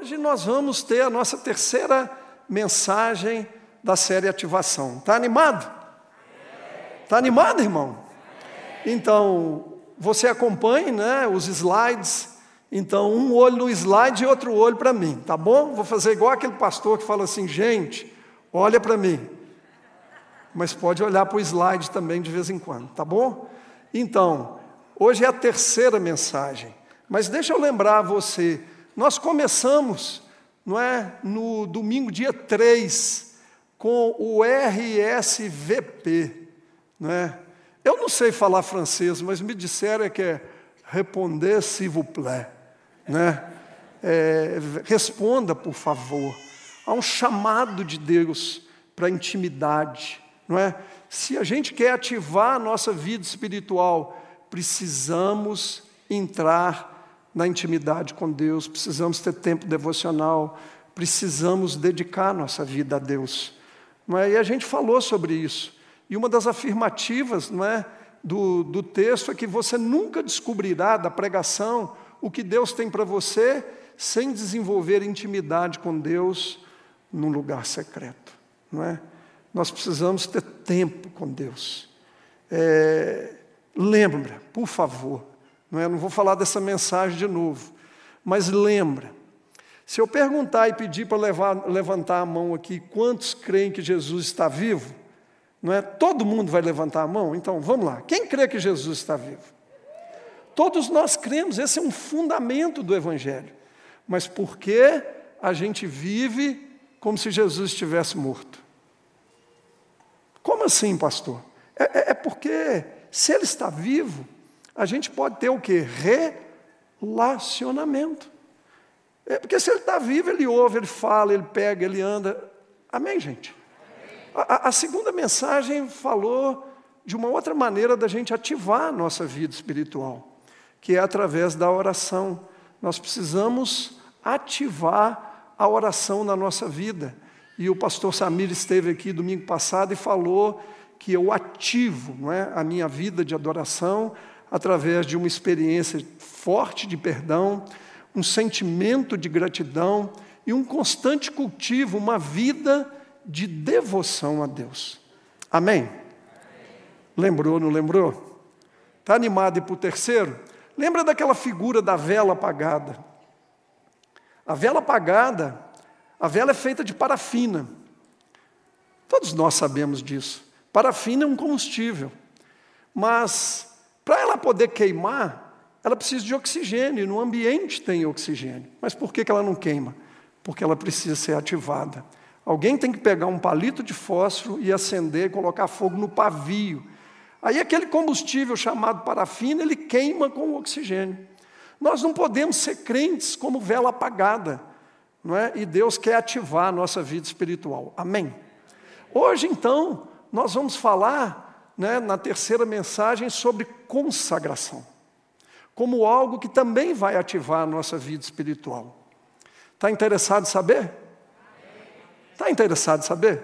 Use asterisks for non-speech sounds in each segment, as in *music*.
Hoje nós vamos ter a nossa terceira mensagem da série Ativação. Está animado? Está animado, irmão? Então, você acompanhe né, os slides. Então, um olho no slide e outro olho para mim, tá bom? Vou fazer igual aquele pastor que fala assim: gente, olha para mim. Mas pode olhar para o slide também de vez em quando, tá bom? Então, hoje é a terceira mensagem. Mas deixa eu lembrar você nós começamos, não é, no domingo dia 3, com o RSVP, não é? Eu não sei falar francês, mas me disseram que é responder s'il vous plaît, né? É, responda, por favor. Há um chamado de Deus para intimidade, não é? Se a gente quer ativar a nossa vida espiritual, precisamos entrar na intimidade com Deus, precisamos ter tempo devocional, precisamos dedicar nossa vida a Deus. É? E a gente falou sobre isso. E uma das afirmativas não é, do, do texto é que você nunca descobrirá da pregação o que Deus tem para você sem desenvolver intimidade com Deus num lugar secreto. Não é? Nós precisamos ter tempo com Deus. É, lembra, por favor, não, é? não vou falar dessa mensagem de novo, mas lembra. Se eu perguntar e pedir para levantar a mão aqui, quantos creem que Jesus está vivo? Não é? Todo mundo vai levantar a mão? Então, vamos lá. Quem crê que Jesus está vivo? Todos nós cremos, esse é um fundamento do Evangelho. Mas por que a gente vive como se Jesus estivesse morto? Como assim, pastor? É, é, é porque, se ele está vivo, a gente pode ter o que? Relacionamento. É, porque se ele está vivo, ele ouve, ele fala, ele pega, ele anda. Amém, gente? A, a, segunda mensagem falou de uma outra maneira da gente ativar a nossa vida espiritual, que é através da oração. Nós precisamos ativar a oração na nossa vida. E o pastor Samir esteve aqui domingo passado e falou que eu ativo não é, a minha vida de adoração através de uma experiência forte de perdão, um sentimento de gratidão e um constante cultivo, uma vida de devoção a Deus. Amém? Lembrou, não lembrou? Está animado e para o terceiro? Lembra daquela figura da vela apagada? A vela apagada, a vela é feita de parafina. Todos nós sabemos disso. Parafina é um combustível. Mas para ela poder queimar, ela precisa de oxigênio, no ambiente tem oxigênio. Mas por que ela não queima? Porque ela precisa ser ativada. Alguém tem que pegar um palito de fósforo e acender e colocar fogo no pavio. Aí aquele combustível chamado parafina, ele queima com o oxigênio. Nós não podemos ser crentes como vela apagada, não é? E Deus quer ativar a nossa vida espiritual. Amém. Hoje então, nós vamos falar né, na terceira mensagem sobre consagração, como algo que também vai ativar a nossa vida espiritual. Está interessado em saber? Está interessado em saber?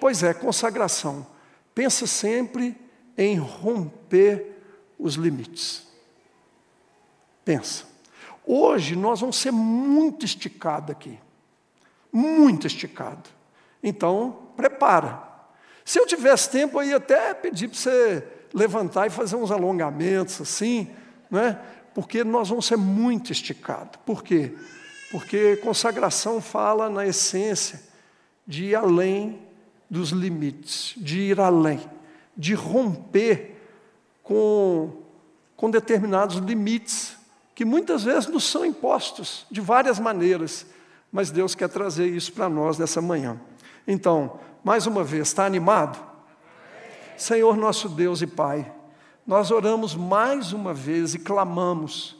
Pois é, consagração. Pensa sempre em romper os limites. Pensa. Hoje nós vamos ser muito esticado aqui. Muito esticado. Então, prepara. Se eu tivesse tempo, eu ia até pedir para você levantar e fazer uns alongamentos assim, né? porque nós vamos ser muito esticados. Por quê? Porque consagração fala na essência de ir além dos limites, de ir além, de romper com, com determinados limites que muitas vezes nos são impostos de várias maneiras, mas Deus quer trazer isso para nós nessa manhã. Então, mais uma vez, está animado? Senhor nosso Deus e Pai, nós oramos mais uma vez e clamamos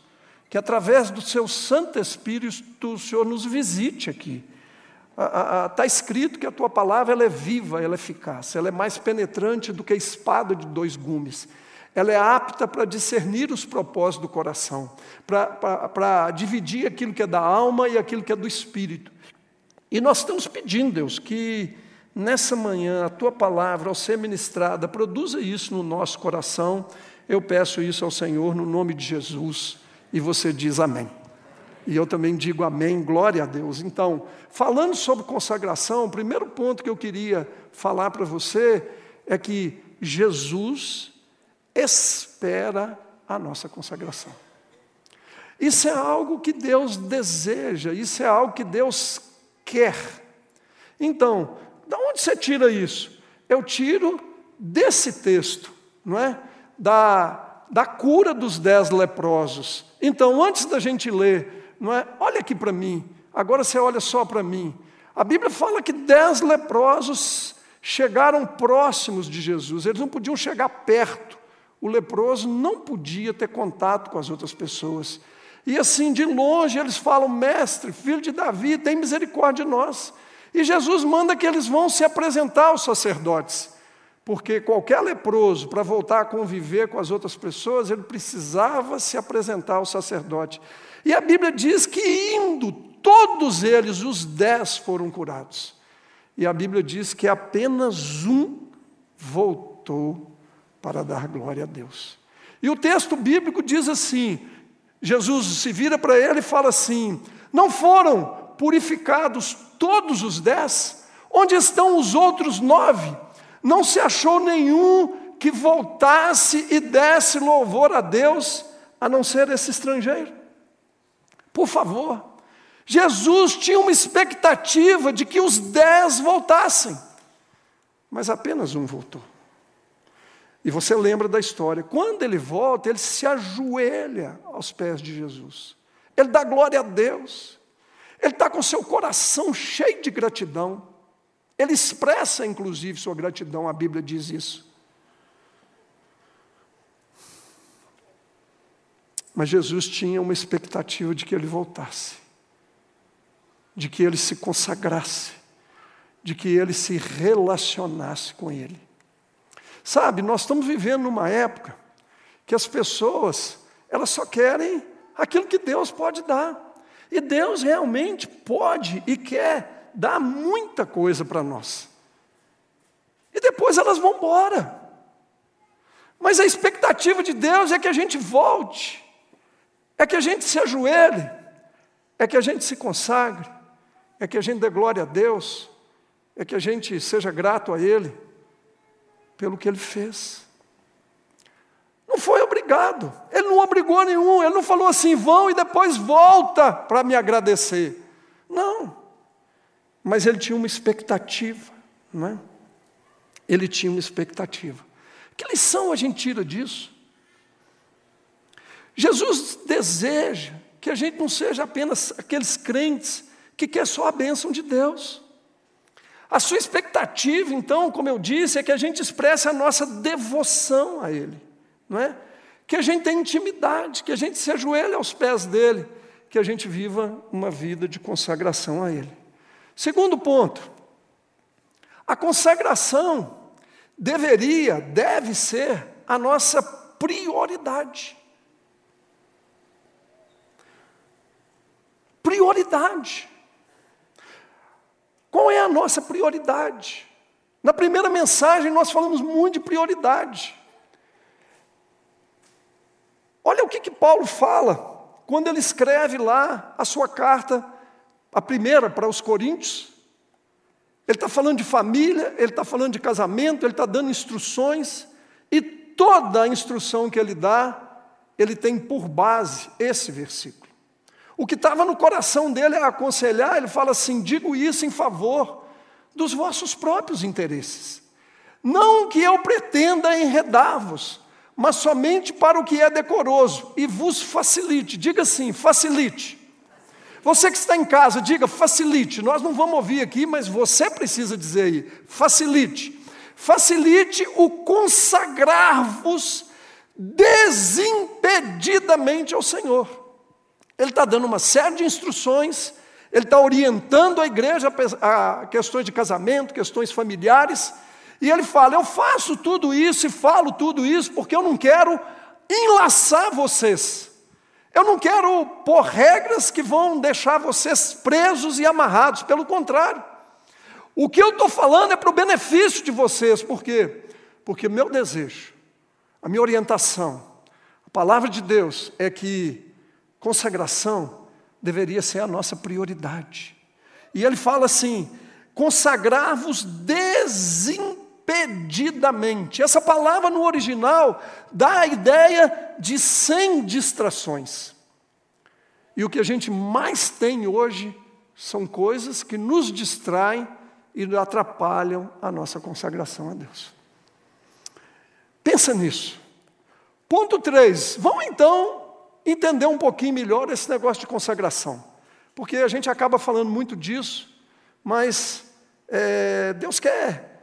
que através do Seu Santo Espírito o Senhor nos visite aqui. Está escrito que a tua palavra ela é viva, ela é eficaz, ela é mais penetrante do que a espada de dois gumes. Ela é apta para discernir os propósitos do coração, para dividir aquilo que é da alma e aquilo que é do espírito. E nós estamos pedindo, Deus, que nessa manhã a tua palavra, ao ser ministrada, produza isso no nosso coração. Eu peço isso ao Senhor no nome de Jesus. E você diz amém. E eu também digo amém, glória a Deus. Então, falando sobre consagração, o primeiro ponto que eu queria falar para você é que Jesus espera a nossa consagração. Isso é algo que Deus deseja, isso é algo que Deus quer. Então, da onde você tira isso? Eu tiro desse texto, não é? Da, da cura dos dez leprosos. Então, antes da gente ler, não é? Olha aqui para mim. Agora você olha só para mim. A Bíblia fala que dez leprosos chegaram próximos de Jesus. Eles não podiam chegar perto. O leproso não podia ter contato com as outras pessoas. E assim, de longe, eles falam: Mestre, filho de Davi, tem misericórdia de nós. E Jesus manda que eles vão se apresentar aos sacerdotes, porque qualquer leproso, para voltar a conviver com as outras pessoas, ele precisava se apresentar ao sacerdote. E a Bíblia diz que indo, todos eles, os dez, foram curados. E a Bíblia diz que apenas um voltou para dar glória a Deus. E o texto bíblico diz assim: Jesus se vira para ele e fala assim: Não foram purificados todos os dez? Onde estão os outros nove? Não se achou nenhum que voltasse e desse louvor a Deus, a não ser esse estrangeiro. Por favor, Jesus tinha uma expectativa de que os dez voltassem, mas apenas um voltou. E você lembra da história. Quando ele volta, ele se ajoelha aos pés de Jesus. Ele dá glória a Deus. Ele está com seu coração cheio de gratidão. Ele expressa, inclusive, sua gratidão, a Bíblia diz isso. Mas Jesus tinha uma expectativa de que ele voltasse, de que ele se consagrasse, de que ele se relacionasse com ele. Sabe, nós estamos vivendo numa época que as pessoas, elas só querem aquilo que Deus pode dar. E Deus realmente pode e quer dar muita coisa para nós. E depois elas vão embora. Mas a expectativa de Deus é que a gente volte, é que a gente se ajoelhe, é que a gente se consagre, é que a gente dê glória a Deus, é que a gente seja grato a Ele pelo que ele fez. Não foi obrigado, ele não obrigou nenhum, ele não falou assim, vão e depois volta para me agradecer. Não, mas ele tinha uma expectativa, não é? Ele tinha uma expectativa. Que lição a gente tira disso? Jesus deseja que a gente não seja apenas aqueles crentes que quer só a bênção de Deus. A sua expectativa, então, como eu disse, é que a gente expresse a nossa devoção a Ele, não é? Que a gente tenha intimidade, que a gente se ajoelhe aos pés dele, que a gente viva uma vida de consagração a Ele. Segundo ponto, a consagração deveria, deve ser a nossa prioridade. Prioridade. Qual é a nossa prioridade? Na primeira mensagem, nós falamos muito de prioridade. Olha o que, que Paulo fala quando ele escreve lá a sua carta, a primeira para os Coríntios. Ele está falando de família, ele está falando de casamento, ele está dando instruções, e toda a instrução que ele dá, ele tem por base esse versículo. O que estava no coração dele a aconselhar, ele fala assim: digo isso em favor dos vossos próprios interesses. Não que eu pretenda enredar-vos, mas somente para o que é decoroso e vos facilite. Diga assim: facilite. Você que está em casa, diga facilite. Nós não vamos ouvir aqui, mas você precisa dizer aí: facilite. Facilite o consagrar-vos desimpedidamente ao Senhor. Ele está dando uma série de instruções, ele está orientando a igreja a questões de casamento, questões familiares, e ele fala: Eu faço tudo isso e falo tudo isso porque eu não quero enlaçar vocês. Eu não quero pôr regras que vão deixar vocês presos e amarrados, pelo contrário. O que eu estou falando é para o benefício de vocês, por quê? Porque meu desejo, a minha orientação, a palavra de Deus é que Consagração deveria ser a nossa prioridade. E ele fala assim: consagrar-vos desimpedidamente. Essa palavra no original dá a ideia de sem distrações. E o que a gente mais tem hoje são coisas que nos distraem e atrapalham a nossa consagração a Deus. Pensa nisso. Ponto 3. Vamos então entender um pouquinho melhor esse negócio de consagração. Porque a gente acaba falando muito disso, mas é, Deus quer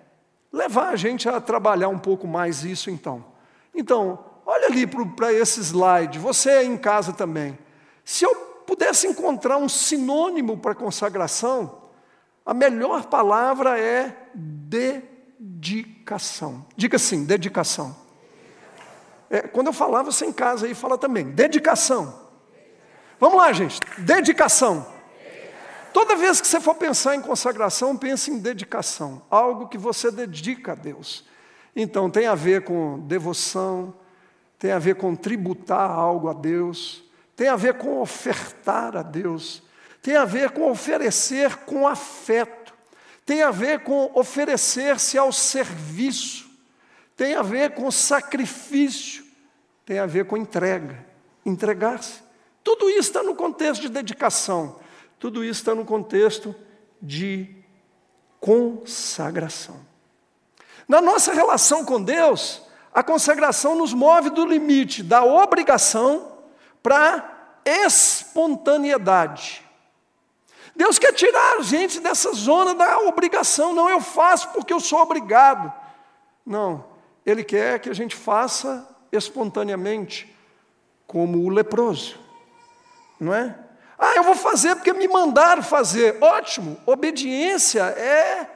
levar a gente a trabalhar um pouco mais isso então. Então, olha ali para esse slide, você em casa também. Se eu pudesse encontrar um sinônimo para consagração, a melhor palavra é dedicação. Diga assim, dedicação. É, quando eu falar, você em casa aí fala também, dedicação. Vamos lá, gente, dedicação. Toda vez que você for pensar em consagração, pense em dedicação, algo que você dedica a Deus. Então, tem a ver com devoção, tem a ver com tributar algo a Deus, tem a ver com ofertar a Deus, tem a ver com oferecer com afeto, tem a ver com oferecer-se ao serviço, tem a ver com sacrifício, tem a ver com entrega, entregar-se. Tudo isso está no contexto de dedicação. Tudo isso está no contexto de consagração. Na nossa relação com Deus, a consagração nos move do limite da obrigação para espontaneidade. Deus quer tirar a gente dessa zona da obrigação. Não, eu faço porque eu sou obrigado. Não, Ele quer que a gente faça espontaneamente, como o leproso, não é? Ah, eu vou fazer porque me mandaram fazer. Ótimo, obediência é,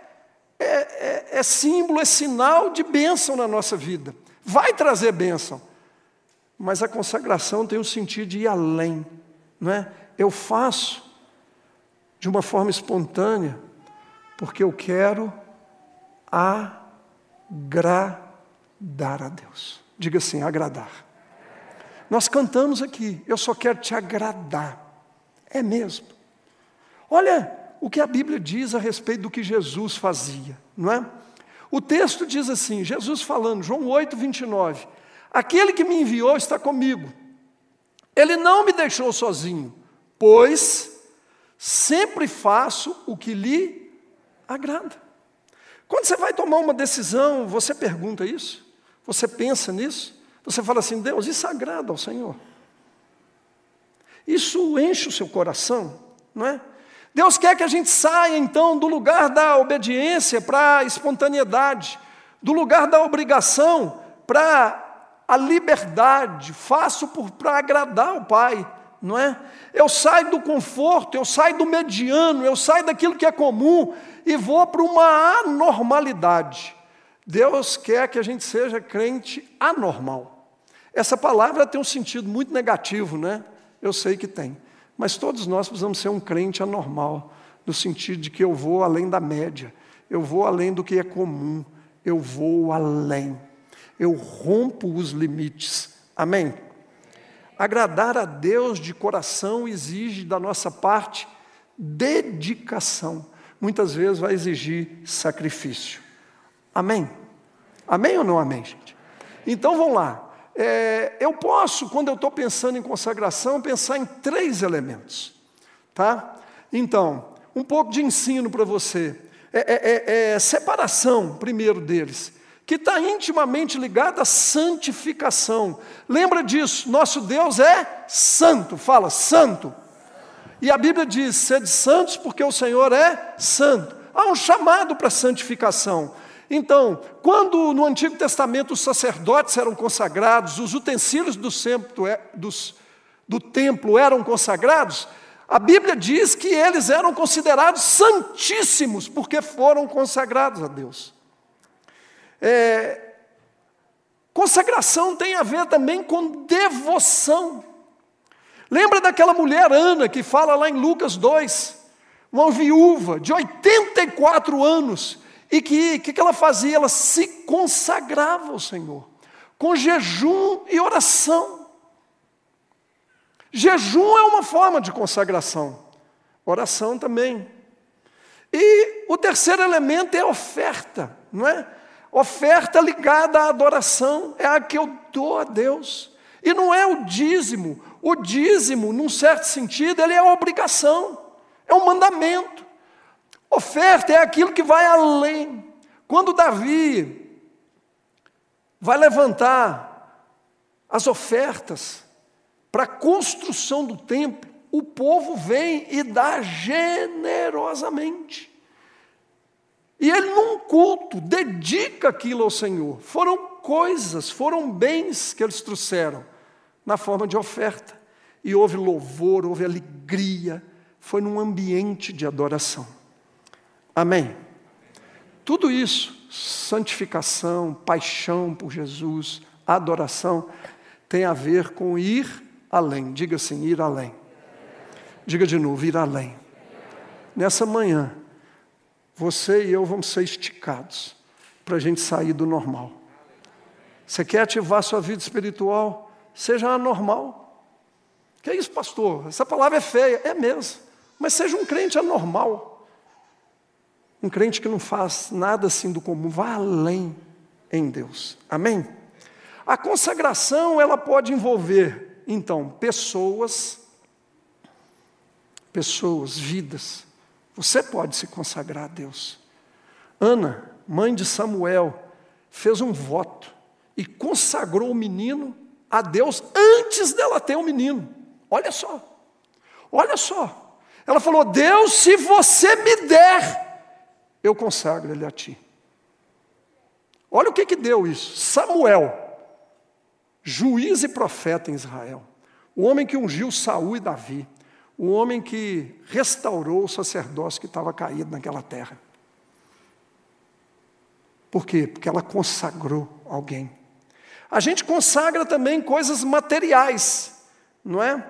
é, é, é símbolo, é sinal de bênção na nossa vida. Vai trazer bênção. Mas a consagração tem o sentido de ir além. Não é? Eu faço de uma forma espontânea, porque eu quero agradar a Deus. Diga assim: agradar. Nós cantamos aqui, eu só quero te agradar. É mesmo. Olha o que a Bíblia diz a respeito do que Jesus fazia, não é? O texto diz assim, Jesus falando, João 8, 29, aquele que me enviou está comigo, ele não me deixou sozinho, pois sempre faço o que lhe agrada. Quando você vai tomar uma decisão, você pergunta isso? Você pensa nisso? Você fala assim, Deus, isso agrada ao Senhor? Isso enche o seu coração, não é? Deus quer que a gente saia então do lugar da obediência para a espontaneidade, do lugar da obrigação para a liberdade. Faço para agradar o Pai, não é? Eu saio do conforto, eu saio do mediano, eu saio daquilo que é comum e vou para uma anormalidade. Deus quer que a gente seja crente anormal. Essa palavra tem um sentido muito negativo, né? Eu sei que tem. Mas todos nós precisamos ser um crente anormal, no sentido de que eu vou além da média, eu vou além do que é comum, eu vou além, eu rompo os limites. Amém? Agradar a Deus de coração exige da nossa parte dedicação. Muitas vezes vai exigir sacrifício. Amém? Amém ou não amém, gente? Então vamos lá. É, eu posso, quando eu estou pensando em consagração, pensar em três elementos. Tá? Então, um pouco de ensino para você. É, é, é, é, separação, primeiro deles, que está intimamente ligada à santificação. Lembra disso? Nosso Deus é santo. Fala, santo. E a Bíblia diz: sede santos, porque o Senhor é santo. Há um chamado para santificação. Então, quando no Antigo Testamento os sacerdotes eram consagrados, os utensílios do templo, é, dos, do templo eram consagrados, a Bíblia diz que eles eram considerados santíssimos, porque foram consagrados a Deus. É, consagração tem a ver também com devoção. Lembra daquela mulher Ana que fala lá em Lucas 2, uma viúva de 84 anos, e que que, que ela fazia? Ela se consagrava ao Senhor, com jejum e oração. Jejum é uma forma de consagração, oração também. E o terceiro elemento é oferta, não é? Oferta ligada à adoração, é a que eu dou a Deus. E não é o dízimo. O dízimo, num certo sentido, ele é a obrigação, é um mandamento. Oferta é aquilo que vai além. Quando Davi vai levantar as ofertas para a construção do templo, o povo vem e dá generosamente. E ele, num culto, dedica aquilo ao Senhor. Foram coisas, foram bens que eles trouxeram na forma de oferta. E houve louvor, houve alegria, foi num ambiente de adoração. Amém? Tudo isso, santificação, paixão por Jesus, adoração, tem a ver com ir além. Diga assim: ir além. Diga de novo: ir além. Nessa manhã, você e eu vamos ser esticados para a gente sair do normal. Você quer ativar sua vida espiritual? Seja anormal. Que é isso, pastor? Essa palavra é feia. É mesmo. Mas seja um crente anormal. Um crente que não faz nada assim do comum. Vá além em Deus. Amém? A consagração, ela pode envolver, então, pessoas, pessoas, vidas, você pode se consagrar a Deus. Ana, mãe de Samuel, fez um voto e consagrou o menino a Deus antes dela ter o um menino. Olha só, olha só. Ela falou: Deus, se você me der, eu consagro ele a ti. Olha o que que deu isso. Samuel, juiz e profeta em Israel, o homem que ungiu Saul e Davi, o homem que restaurou o sacerdócio que estava caído naquela terra. Por quê? Porque ela consagrou alguém. A gente consagra também coisas materiais, não é?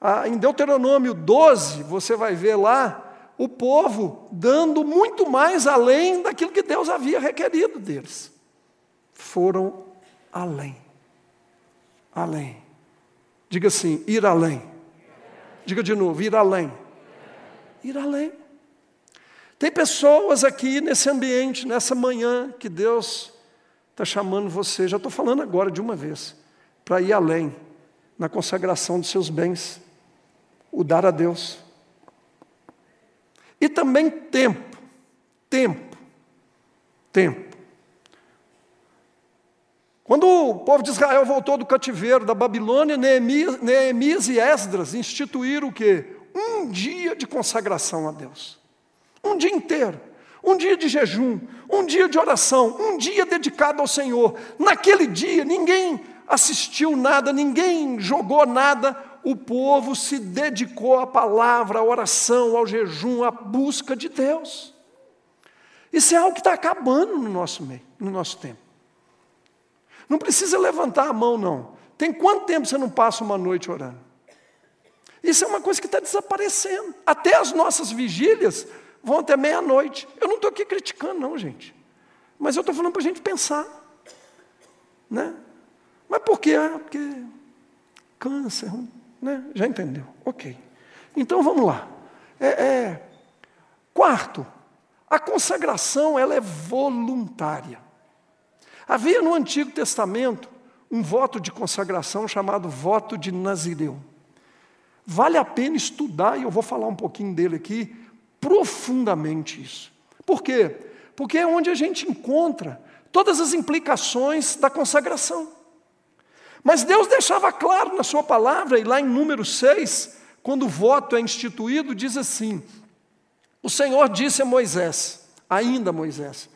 Ah, em Deuteronômio 12, você vai ver lá o povo dando muito mais além daquilo que Deus havia requerido deles. Foram além. Além. Diga assim: ir além. Diga de novo, ir além. Ir além. Tem pessoas aqui nesse ambiente, nessa manhã, que Deus está chamando você, já estou falando agora de uma vez, para ir além, na consagração dos seus bens, o dar a Deus. E também tempo, tempo, tempo. Quando o povo de Israel voltou do cativeiro da Babilônia, Neemias, Neemias e Esdras instituíram o quê? Um dia de consagração a Deus. Um dia inteiro. Um dia de jejum, um dia de oração, um dia dedicado ao Senhor. Naquele dia, ninguém assistiu nada, ninguém jogou nada, o povo se dedicou à palavra, à oração, ao jejum, à busca de Deus. Isso é algo que está acabando no nosso meio, no nosso tempo. Não precisa levantar a mão, não. Tem quanto tempo você não passa uma noite orando? Isso é uma coisa que está desaparecendo. Até as nossas vigílias vão até meia-noite. Eu não estou aqui criticando, não, gente. Mas eu estou falando para a gente pensar. Né? Mas por quê? Ah, porque câncer, né? já entendeu. Ok. Então vamos lá. É, é... Quarto, a consagração ela é voluntária. Havia no Antigo Testamento um voto de consagração chamado voto de Nazireu. Vale a pena estudar, e eu vou falar um pouquinho dele aqui, profundamente isso. Por quê? Porque é onde a gente encontra todas as implicações da consagração. Mas Deus deixava claro na Sua palavra, e lá em número 6, quando o voto é instituído, diz assim: O Senhor disse a Moisés, ainda Moisés,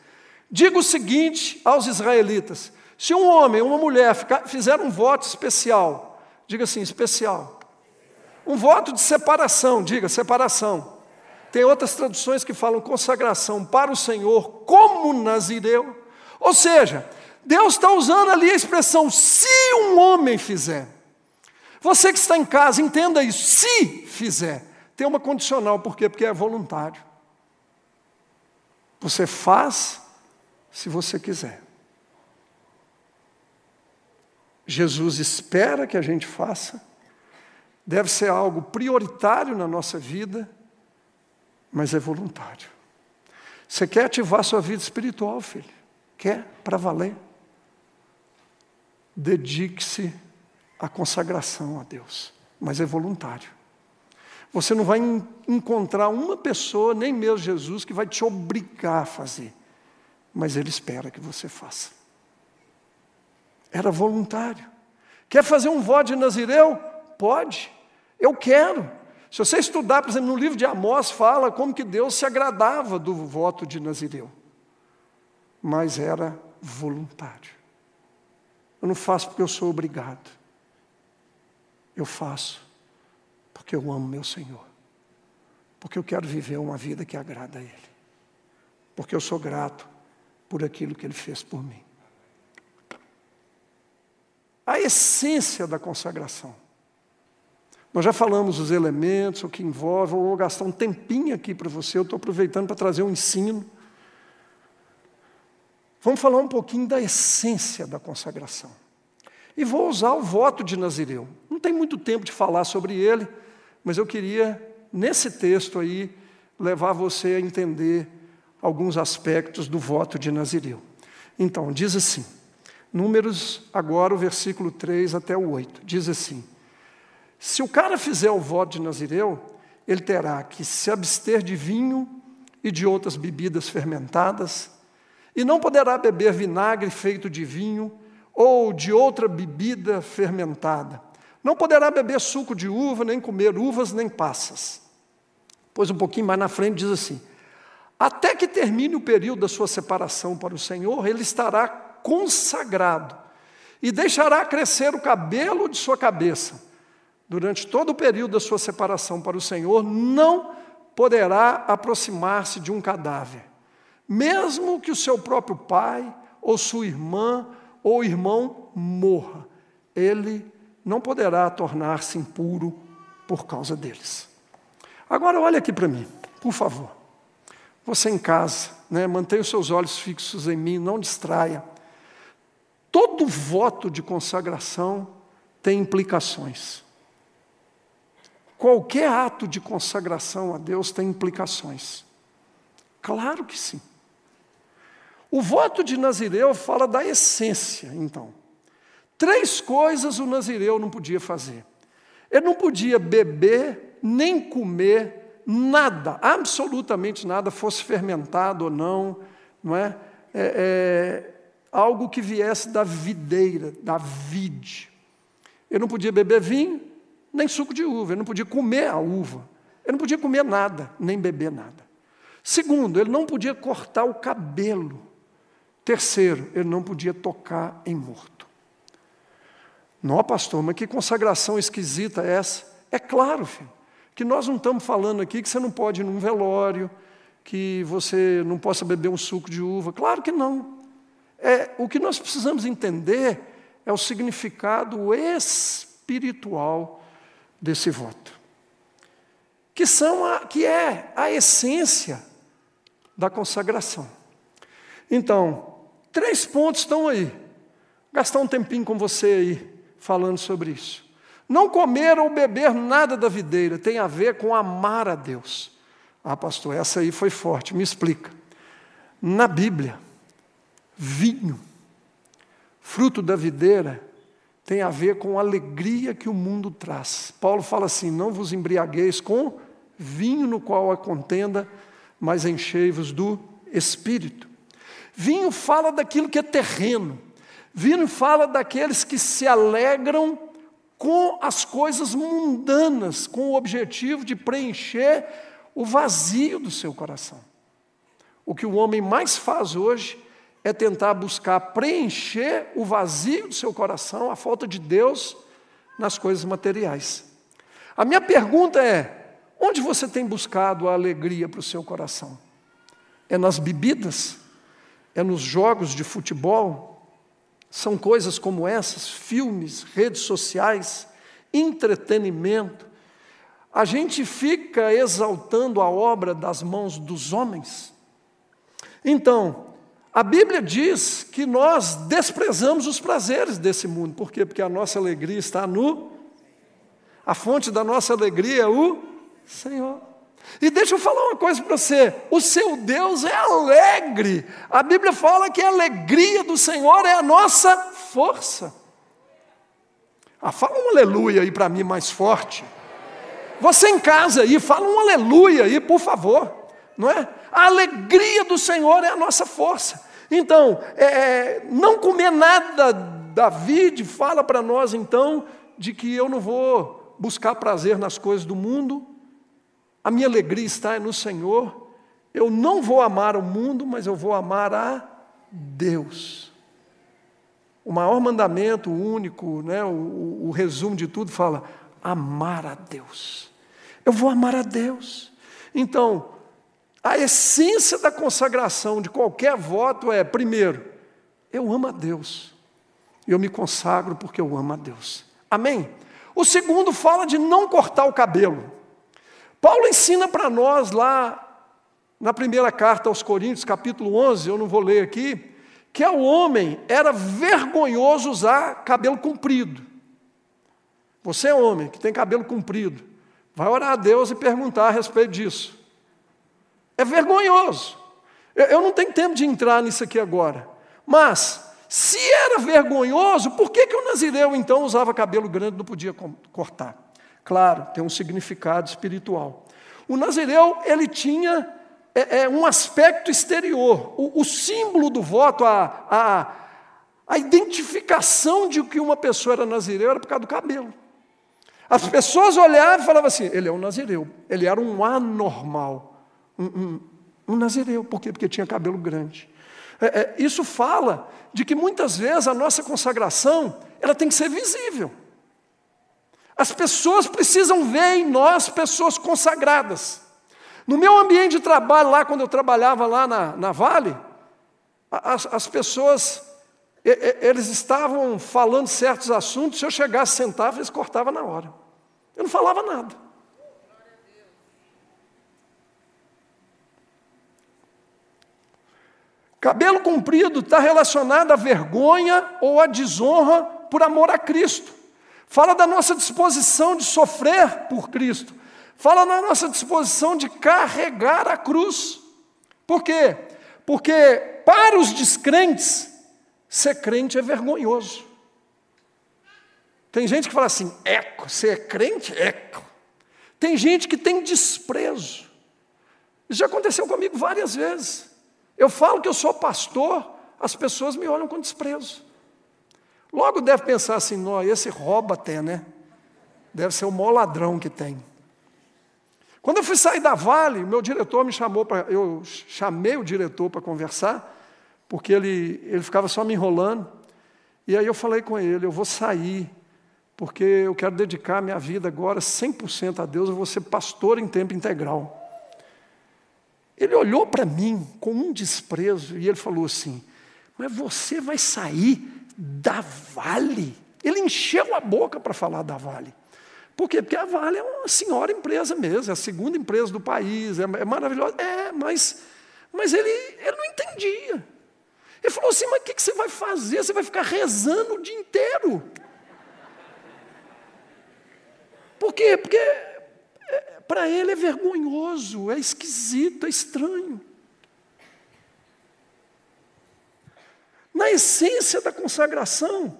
Diga o seguinte aos israelitas: se um homem ou uma mulher fizer um voto especial, diga assim, especial. Um voto de separação, diga separação. Tem outras traduções que falam consagração para o Senhor como nazireu. Ou seja, Deus está usando ali a expressão se um homem fizer. Você que está em casa, entenda isso. Se fizer. Tem uma condicional, por quê? Porque é voluntário. Você faz se você quiser. Jesus espera que a gente faça, deve ser algo prioritário na nossa vida, mas é voluntário. Você quer ativar sua vida espiritual, filho? Quer? Para valer? Dedique-se à consagração a Deus, mas é voluntário. Você não vai encontrar uma pessoa, nem mesmo Jesus, que vai te obrigar a fazer, mas Ele espera que você faça. Era voluntário. Quer fazer um voto de Nazireu? Pode. Eu quero. Se você estudar, por exemplo, no livro de Amós, fala como que Deus se agradava do voto de Nazireu. Mas era voluntário. Eu não faço porque eu sou obrigado. Eu faço porque eu amo meu Senhor. Porque eu quero viver uma vida que agrada a Ele. Porque eu sou grato por aquilo que Ele fez por mim. A essência da consagração. Nós já falamos os elementos, o que envolve, eu vou gastar um tempinho aqui para você, eu estou aproveitando para trazer um ensino. Vamos falar um pouquinho da essência da consagração. E vou usar o voto de Nazireu. Não tem muito tempo de falar sobre ele, mas eu queria, nesse texto aí, levar você a entender alguns aspectos do voto de Nazireu. Então, diz assim, Números, agora o versículo 3 até o 8, diz assim: Se o cara fizer o voto de Nazireu, ele terá que se abster de vinho e de outras bebidas fermentadas, e não poderá beber vinagre feito de vinho ou de outra bebida fermentada não poderá beber suco de uva, nem comer uvas, nem passas. Pois um pouquinho mais na frente diz assim: Até que termine o período da sua separação para o Senhor, ele estará consagrado e deixará crescer o cabelo de sua cabeça. Durante todo o período da sua separação para o Senhor, não poderá aproximar-se de um cadáver, mesmo que o seu próprio pai, ou sua irmã, ou irmão morra, ele não poderá tornar-se impuro por causa deles. Agora, olha aqui para mim, por favor. Você em casa, né, mantenha os seus olhos fixos em mim, não distraia. Todo voto de consagração tem implicações. Qualquer ato de consagração a Deus tem implicações. Claro que sim. O voto de Nazireu fala da essência, então. Três coisas o nazireu não podia fazer. Ele não podia beber, nem comer nada, absolutamente nada, fosse fermentado ou não, não é? é, é algo que viesse da videira, da vide. Ele não podia beber vinho, nem suco de uva, ele não podia comer a uva, ele não podia comer nada, nem beber nada. Segundo, ele não podia cortar o cabelo. Terceiro, ele não podia tocar em morto. Não, pastor, mas que consagração esquisita é essa? É claro, filho, que nós não estamos falando aqui que você não pode ir num velório, que você não possa beber um suco de uva. Claro que não. É, o que nós precisamos entender é o significado espiritual desse voto, que, são a, que é a essência da consagração. Então, três pontos estão aí. Gastar um tempinho com você aí falando sobre isso. Não comer ou beber nada da videira tem a ver com amar a Deus. Ah, pastor, essa aí foi forte, me explica. Na Bíblia, vinho, fruto da videira, tem a ver com a alegria que o mundo traz. Paulo fala assim: não vos embriagueis com vinho no qual há contenda, mas enchei-vos do espírito. Vinho fala daquilo que é terreno, Vino fala daqueles que se alegram com as coisas mundanas, com o objetivo de preencher o vazio do seu coração. O que o homem mais faz hoje é tentar buscar preencher o vazio do seu coração, a falta de Deus nas coisas materiais. A minha pergunta é: onde você tem buscado a alegria para o seu coração? É nas bebidas? É nos jogos de futebol? São coisas como essas, filmes, redes sociais, entretenimento. A gente fica exaltando a obra das mãos dos homens. Então, a Bíblia diz que nós desprezamos os prazeres desse mundo. Por quê? Porque a nossa alegria está no. A fonte da nossa alegria é o Senhor. E deixa eu falar uma coisa para você: o seu Deus é alegre. A Bíblia fala que a alegria do Senhor é a nossa força. Ah, fala um aleluia aí para mim mais forte. Você em casa aí, fala um aleluia aí, por favor. Não é? A alegria do Senhor é a nossa força. Então, é, é não comer nada, David fala para nós então, de que eu não vou buscar prazer nas coisas do mundo, a minha alegria está no Senhor, eu não vou amar o mundo, mas eu vou amar a Deus. O maior mandamento, o único, né, o, o resumo de tudo fala: amar a Deus. Eu vou amar a Deus. Então, a essência da consagração de qualquer voto é, primeiro, eu amo a Deus. Eu me consagro porque eu amo a Deus. Amém? O segundo fala de não cortar o cabelo. Paulo ensina para nós lá na primeira carta aos Coríntios, capítulo 11, eu não vou ler aqui, que ao homem era vergonhoso usar cabelo comprido. Você é homem que tem cabelo comprido, vai orar a Deus e perguntar a respeito disso. É vergonhoso. Eu não tenho tempo de entrar nisso aqui agora. Mas, se era vergonhoso, por que, que o nazireu então usava cabelo grande e não podia cortar? Claro, tem um significado espiritual. O nazireu, ele tinha é, é, um aspecto exterior. O, o símbolo do voto, a, a, a identificação de que uma pessoa era nazireu era por causa do cabelo. As pessoas olhavam e falavam assim: ele é um nazireu. Ele era um anormal um, um, um nazireu. Por quê? Porque tinha cabelo grande. É, é, isso fala de que muitas vezes a nossa consagração ela tem que ser visível. As pessoas precisam ver em nós pessoas consagradas. No meu ambiente de trabalho, lá quando eu trabalhava lá na, na Vale, as, as pessoas, eles estavam falando certos assuntos, se eu chegasse sentava, eles cortavam na hora. Eu não falava nada. Cabelo comprido está relacionado à vergonha ou à desonra por amor a Cristo. Fala da nossa disposição de sofrer por Cristo. Fala da nossa disposição de carregar a cruz. Por quê? Porque para os descrentes, ser crente é vergonhoso. Tem gente que fala assim, eco, você é crente? Eco. Tem gente que tem desprezo. Isso já aconteceu comigo várias vezes. Eu falo que eu sou pastor, as pessoas me olham com desprezo. Logo deve pensar assim, não, esse rouba até, né? Deve ser o maior ladrão que tem. Quando eu fui sair da Vale, meu diretor me chamou para. Eu chamei o diretor para conversar, porque ele, ele ficava só me enrolando. E aí eu falei com ele: eu vou sair, porque eu quero dedicar minha vida agora 100% a Deus, eu vou ser pastor em tempo integral. Ele olhou para mim com um desprezo e ele falou assim: Mas você vai sair da Vale? Ele encheu a boca para falar da Vale. Por quê? Porque a Vale é uma senhora empresa mesmo, é a segunda empresa do país, é, é maravilhosa. É, mas, mas ele, ele não entendia. Ele falou assim: Mas o que, que você vai fazer? Você vai ficar rezando o dia inteiro. Por quê? Porque para ele é vergonhoso, é esquisito, é estranho. Na essência da consagração,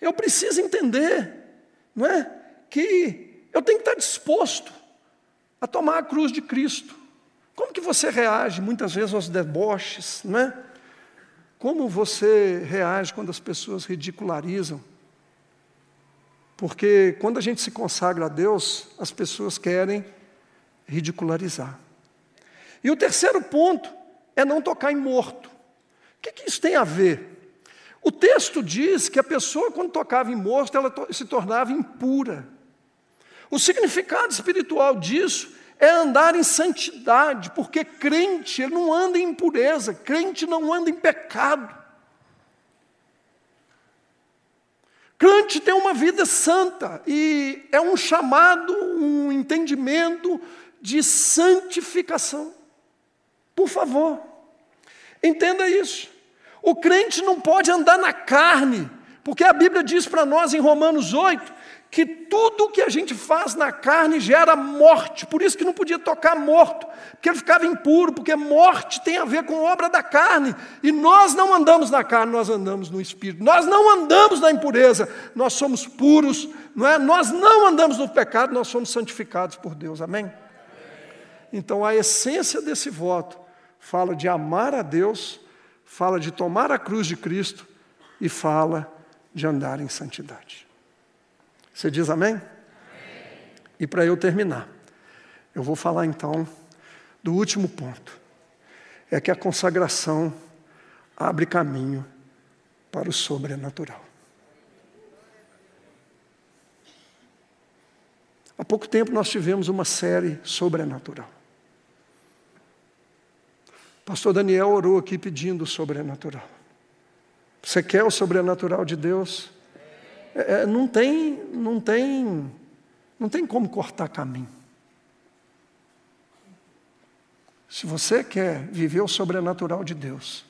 eu preciso entender, não é, que eu tenho que estar disposto a tomar a cruz de Cristo. Como que você reage muitas vezes aos deboches, não é? Como você reage quando as pessoas ridicularizam? Porque quando a gente se consagra a Deus, as pessoas querem ridicularizar. E o terceiro ponto é não tocar em morto. Que, que isso tem a ver? O texto diz que a pessoa, quando tocava em morto, ela se tornava impura. O significado espiritual disso é andar em santidade, porque crente ele não anda em impureza, crente não anda em pecado. Crente tem uma vida santa e é um chamado, um entendimento de santificação. Por favor, entenda isso. O crente não pode andar na carne, porque a Bíblia diz para nós em Romanos 8 que tudo que a gente faz na carne gera morte, por isso que não podia tocar morto, porque ele ficava impuro, porque morte tem a ver com obra da carne, e nós não andamos na carne, nós andamos no espírito, nós não andamos na impureza, nós somos puros, não é? nós não andamos no pecado, nós somos santificados por Deus, amém? Então a essência desse voto fala de amar a Deus, fala de tomar a cruz de Cristo e fala de andar em santidade. Você diz amém? amém. E para eu terminar, eu vou falar então do último ponto. É que a consagração abre caminho para o sobrenatural. Há pouco tempo nós tivemos uma série sobrenatural. Pastor Daniel orou aqui pedindo o sobrenatural. Você quer o sobrenatural de Deus? É, é, não tem, não tem, não tem como cortar caminho. Se você quer viver o sobrenatural de Deus,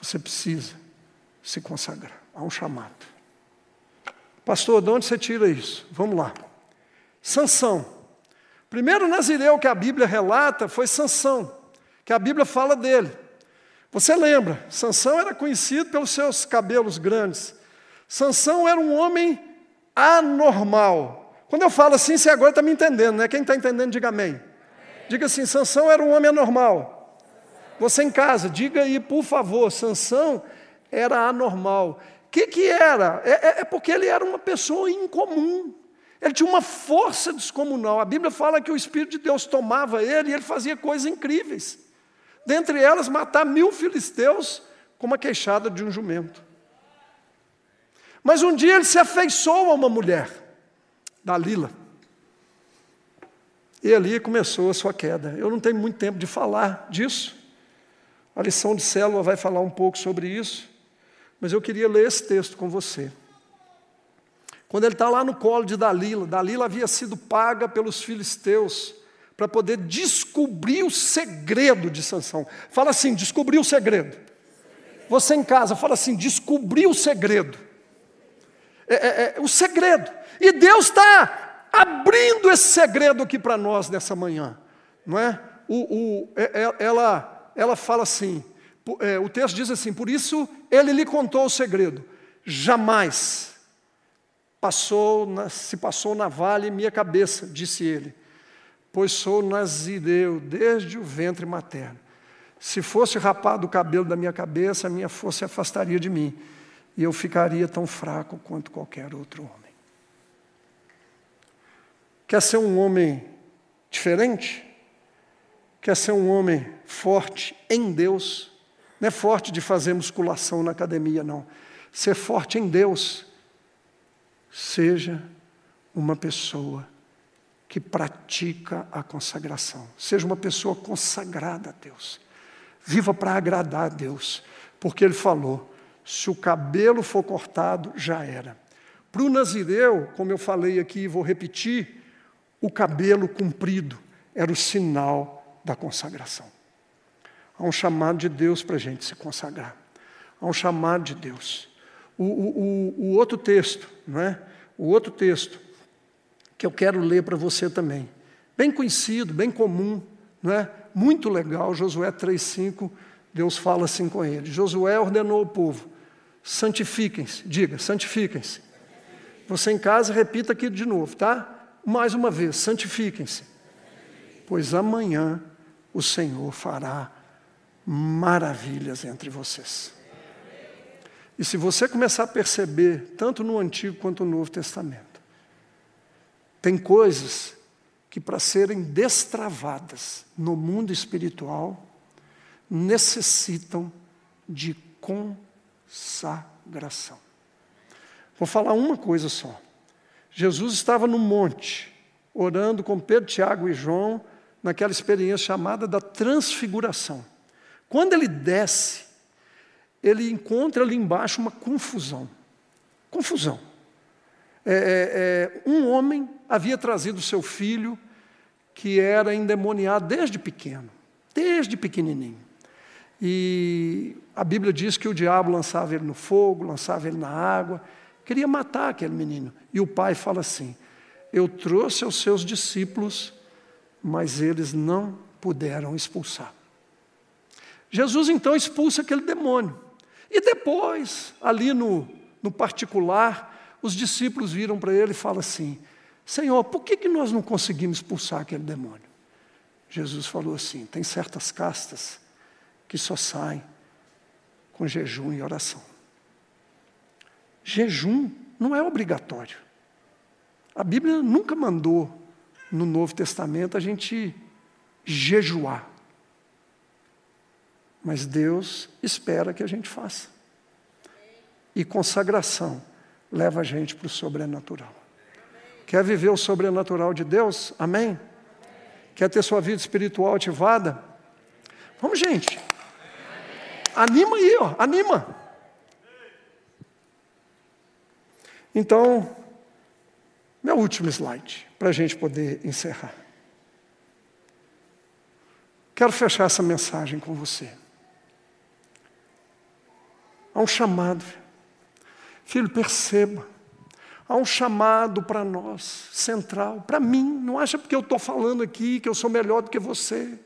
você precisa se consagrar. Há um chamado. Pastor, de onde você tira isso? Vamos lá. Sansão. Primeiro nazireu que a Bíblia relata foi Sansão, que a Bíblia fala dele. Você lembra, Sansão era conhecido pelos seus cabelos grandes. Sansão era um homem anormal. Quando eu falo assim, você agora está me entendendo, né? Quem está entendendo, diga amém. Diga assim, Sansão era um homem anormal. Você em casa, diga aí, por favor, Sansão era anormal. O que, que era? É, é, é porque ele era uma pessoa incomum. Ele tinha uma força descomunal. A Bíblia fala que o Espírito de Deus tomava ele e ele fazia coisas incríveis dentre elas matar mil filisteus com uma queixada de um jumento. Mas um dia ele se afeiçoou a uma mulher, Dalila. E ali começou a sua queda. Eu não tenho muito tempo de falar disso. A lição de célula vai falar um pouco sobre isso. Mas eu queria ler esse texto com você. Quando ele está lá no colo de Dalila, Dalila havia sido paga pelos filisteus para poder descobrir o segredo de Sansão. Fala assim, descobrir o segredo. Você em casa, fala assim, descobrir o segredo. É, é, é, o segredo. E Deus está abrindo esse segredo aqui para nós nessa manhã. Não é? O, o, é, é, ela, ela fala assim, é, o texto diz assim, por isso ele lhe contou o segredo. Jamais passou, na, se passou na vale minha cabeça, disse ele pois sou nazireu desde o ventre materno. Se fosse rapado o cabelo da minha cabeça, a minha força se afastaria de mim, e eu ficaria tão fraco quanto qualquer outro homem. Quer ser um homem diferente? Quer ser um homem forte em Deus? Não é forte de fazer musculação na academia, não. Ser forte em Deus. Seja uma pessoa que pratica a consagração. Seja uma pessoa consagrada a Deus. Viva para agradar a Deus, porque Ele falou: se o cabelo for cortado, já era. Para o nazireu, como eu falei aqui e vou repetir, o cabelo comprido era o sinal da consagração. Há um chamado de Deus para a gente se consagrar. Há um chamado de Deus. O, o, o, o outro texto, não é? O outro texto que eu quero ler para você também. Bem conhecido, bem comum, não é? Muito legal, Josué 3:5, Deus fala assim com ele. Josué ordenou ao povo: santifiquem-se, diga, santifiquem-se. Você em casa repita aqui de novo, tá? Mais uma vez, santifiquem-se. Pois amanhã o Senhor fará maravilhas entre vocês. E se você começar a perceber, tanto no Antigo quanto no Novo Testamento, tem coisas que, para serem destravadas no mundo espiritual, necessitam de consagração. Vou falar uma coisa só. Jesus estava no monte, orando com Pedro, Tiago e João, naquela experiência chamada da transfiguração. Quando ele desce, ele encontra ali embaixo uma confusão. Confusão. É, é, é, um homem havia trazido seu filho, que era endemoniado desde pequeno, desde pequenininho. E a Bíblia diz que o diabo lançava ele no fogo, lançava ele na água, queria matar aquele menino. E o pai fala assim: Eu trouxe aos seus discípulos, mas eles não puderam expulsar. Jesus então expulsa aquele demônio. E depois, ali no, no particular, os discípulos viram para ele e falam assim: Senhor, por que, que nós não conseguimos expulsar aquele demônio? Jesus falou assim: tem certas castas que só saem com jejum e oração. Jejum não é obrigatório. A Bíblia nunca mandou no Novo Testamento a gente jejuar. Mas Deus espera que a gente faça. E consagração leva a gente para o sobrenatural. Quer viver o sobrenatural de Deus? Amém? Quer ter sua vida espiritual ativada? Vamos, gente. Anima aí, ó, anima. Então, meu último slide, para a gente poder encerrar. Quero fechar essa mensagem com você. Há um chamado. Filho, perceba. Há um chamado para nós, central, para mim. Não acha porque eu estou falando aqui que eu sou melhor do que você,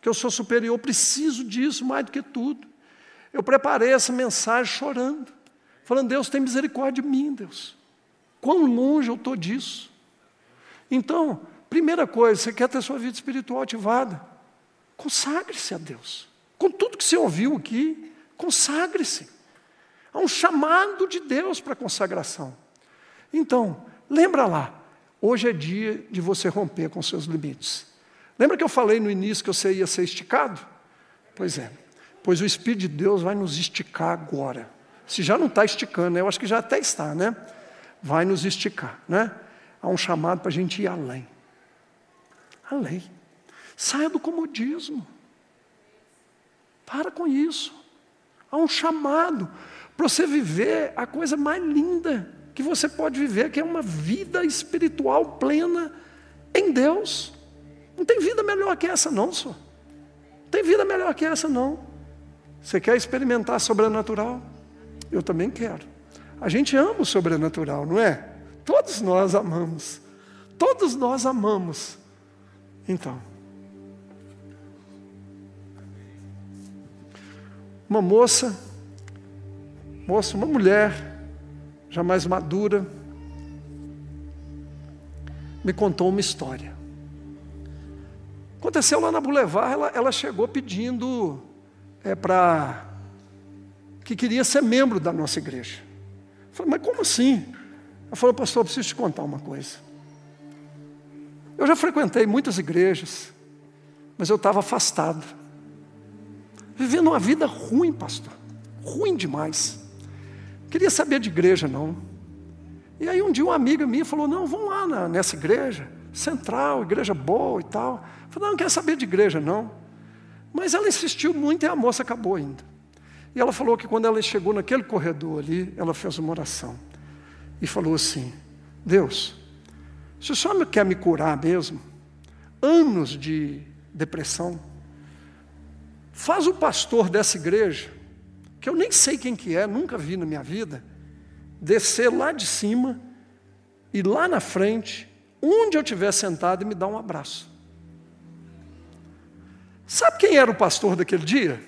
que eu sou superior. Preciso disso mais do que tudo. Eu preparei essa mensagem chorando, falando: Deus, tem misericórdia de mim, Deus. Quão longe eu estou disso. Então, primeira coisa, você quer ter sua vida espiritual ativada? Consagre-se a Deus. Com tudo que você ouviu aqui, consagre-se. Há um chamado de Deus para consagração. Então, lembra lá, hoje é dia de você romper com seus limites. Lembra que eu falei no início que você ia ser esticado? Pois é, pois o Espírito de Deus vai nos esticar agora. Se já não está esticando, né? eu acho que já até está, né? Vai nos esticar, né? Há um chamado para a gente ir além. Além. Saia do comodismo. Para com isso. Há um chamado para você viver a coisa mais linda que você pode viver, que é uma vida espiritual plena em Deus. Não tem vida melhor que essa, não, só. Não tem vida melhor que essa, não. Você quer experimentar sobrenatural? Eu também quero. A gente ama o sobrenatural, não é? Todos nós amamos. Todos nós amamos. Então, uma moça moça, uma mulher, já mais madura, me contou uma história. Aconteceu lá na Boulevard, ela, ela chegou pedindo é, para que queria ser membro da nossa igreja. Eu falei, mas como assim? Ela falou, pastor, eu preciso te contar uma coisa. Eu já frequentei muitas igrejas, mas eu estava afastado. Vivendo uma vida ruim, pastor. Ruim demais. Queria saber de igreja, não. E aí um dia uma amiga minha falou, não, vamos lá na, nessa igreja, central, igreja boa e tal. Eu falei, não, não quer saber de igreja, não. Mas ela insistiu muito e a moça acabou indo. E ela falou que quando ela chegou naquele corredor ali, ela fez uma oração. E falou assim, Deus, se o Senhor quer me curar mesmo, anos de depressão, faz o pastor dessa igreja que eu nem sei quem que é, nunca vi na minha vida, descer lá de cima e lá na frente, onde eu estiver sentado, e me dar um abraço. Sabe quem era o pastor daquele dia?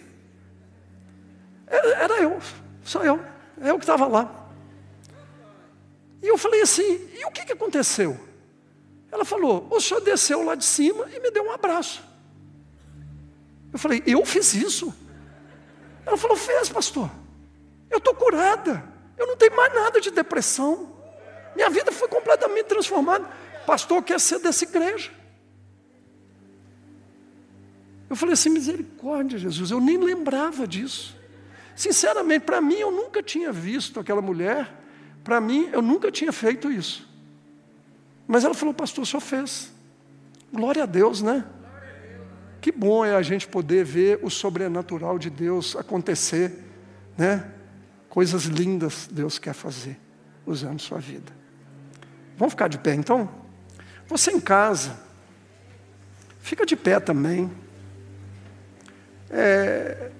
Era, eu, só eu, eu que estava lá. E eu falei assim: e o que, que aconteceu? Ela falou: o senhor desceu lá de cima e me deu um abraço. Eu falei: eu fiz isso? Ela falou: fez, pastor. Eu estou curada. Eu não tenho mais nada de depressão. Minha vida foi completamente transformada. Pastor, quer ser dessa igreja. Eu falei assim: misericórdia, Jesus. Eu nem lembrava disso. Sinceramente, para mim, eu nunca tinha visto aquela mulher. Para mim, eu nunca tinha feito isso. Mas ela falou: pastor, só fez. Glória a Deus, né? Que bom é a gente poder ver o sobrenatural de Deus acontecer, né? Coisas lindas Deus quer fazer usando sua vida. Vamos ficar de pé então? Você em casa, fica de pé também. É...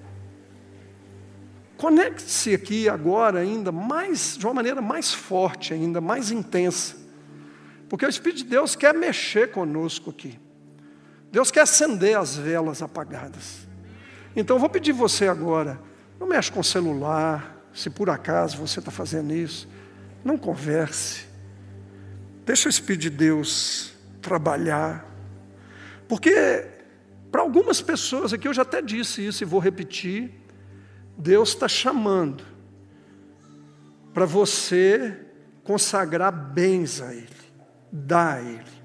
Conecte-se aqui agora ainda mais, de uma maneira mais forte ainda, mais intensa. Porque o Espírito de Deus quer mexer conosco aqui. Deus quer acender as velas apagadas. Então eu vou pedir você agora, não mexe com o celular, se por acaso você está fazendo isso, não converse. Deixa o Espírito de Deus trabalhar. Porque para algumas pessoas aqui, eu já até disse isso e vou repetir, Deus está chamando para você consagrar bens a Ele, dar a Ele.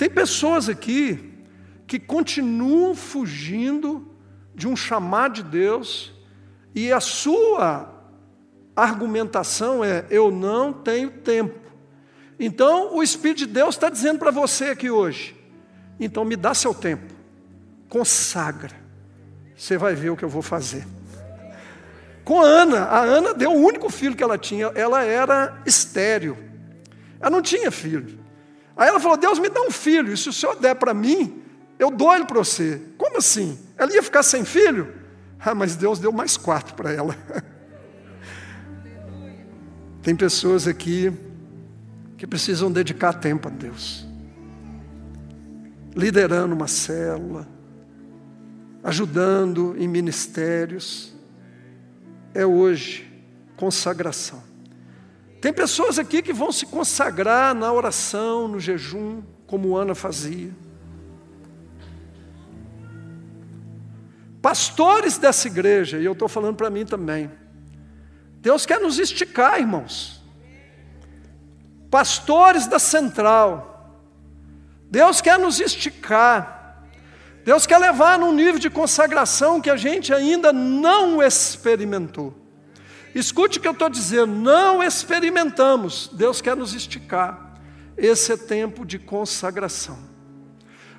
Tem pessoas aqui que continuam fugindo de um chamado de Deus e a sua argumentação é: eu não tenho tempo. Então o Espírito de Deus está dizendo para você aqui hoje: então me dá seu tempo, consagra, você vai ver o que eu vou fazer. Com a Ana, a Ana deu o único filho que ela tinha, ela era estéreo, ela não tinha filho. Aí ela falou: Deus me dá um filho, e se o senhor der para mim, eu dou ele para você. Como assim? Ela ia ficar sem filho? Ah, mas Deus deu mais quatro para ela. *laughs* Tem pessoas aqui que precisam dedicar tempo a Deus, liderando uma célula, ajudando em ministérios. É hoje consagração. Tem pessoas aqui que vão se consagrar na oração, no jejum, como Ana fazia. Pastores dessa igreja, e eu estou falando para mim também. Deus quer nos esticar, irmãos. Pastores da central. Deus quer nos esticar. Deus quer levar num nível de consagração que a gente ainda não experimentou. Escute o que eu estou dizendo, não experimentamos, Deus quer nos esticar. Esse é tempo de consagração.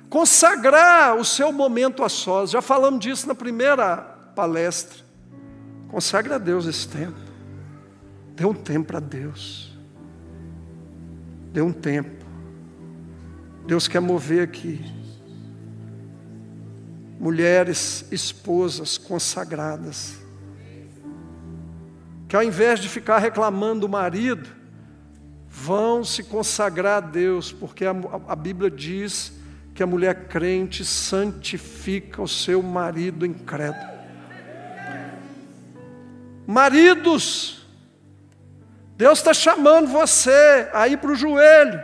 Consagrar o seu momento a sós, já falamos disso na primeira palestra. Consagre a Deus esse tempo. Dê um tempo para Deus. Dê um tempo. Deus quer mover aqui. Mulheres, esposas consagradas que ao invés de ficar reclamando do marido, vão se consagrar a Deus, porque a, a, Bíblia diz que a mulher crente santifica o seu marido incrédulo. Maridos, Deus está chamando você a ir para o joelho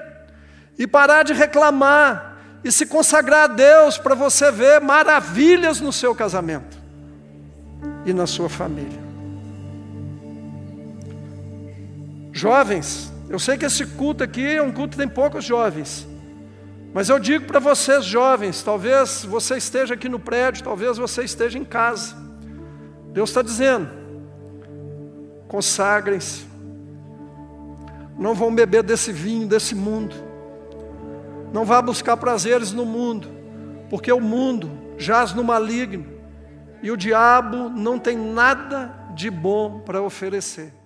e parar de reclamar e se consagrar a Deus para você ver maravilhas no seu casamento e na sua família. Jovens, eu sei que esse culto aqui é um culto que tem poucos jovens. Mas eu digo para vocês, jovens, talvez você esteja aqui no prédio, talvez você esteja em casa. Deus está dizendo: consagrem-se. Não vão beber desse vinho, desse mundo. Não vá buscar prazeres no mundo, porque o mundo jaz no maligno e o diabo não tem nada de bom para oferecer.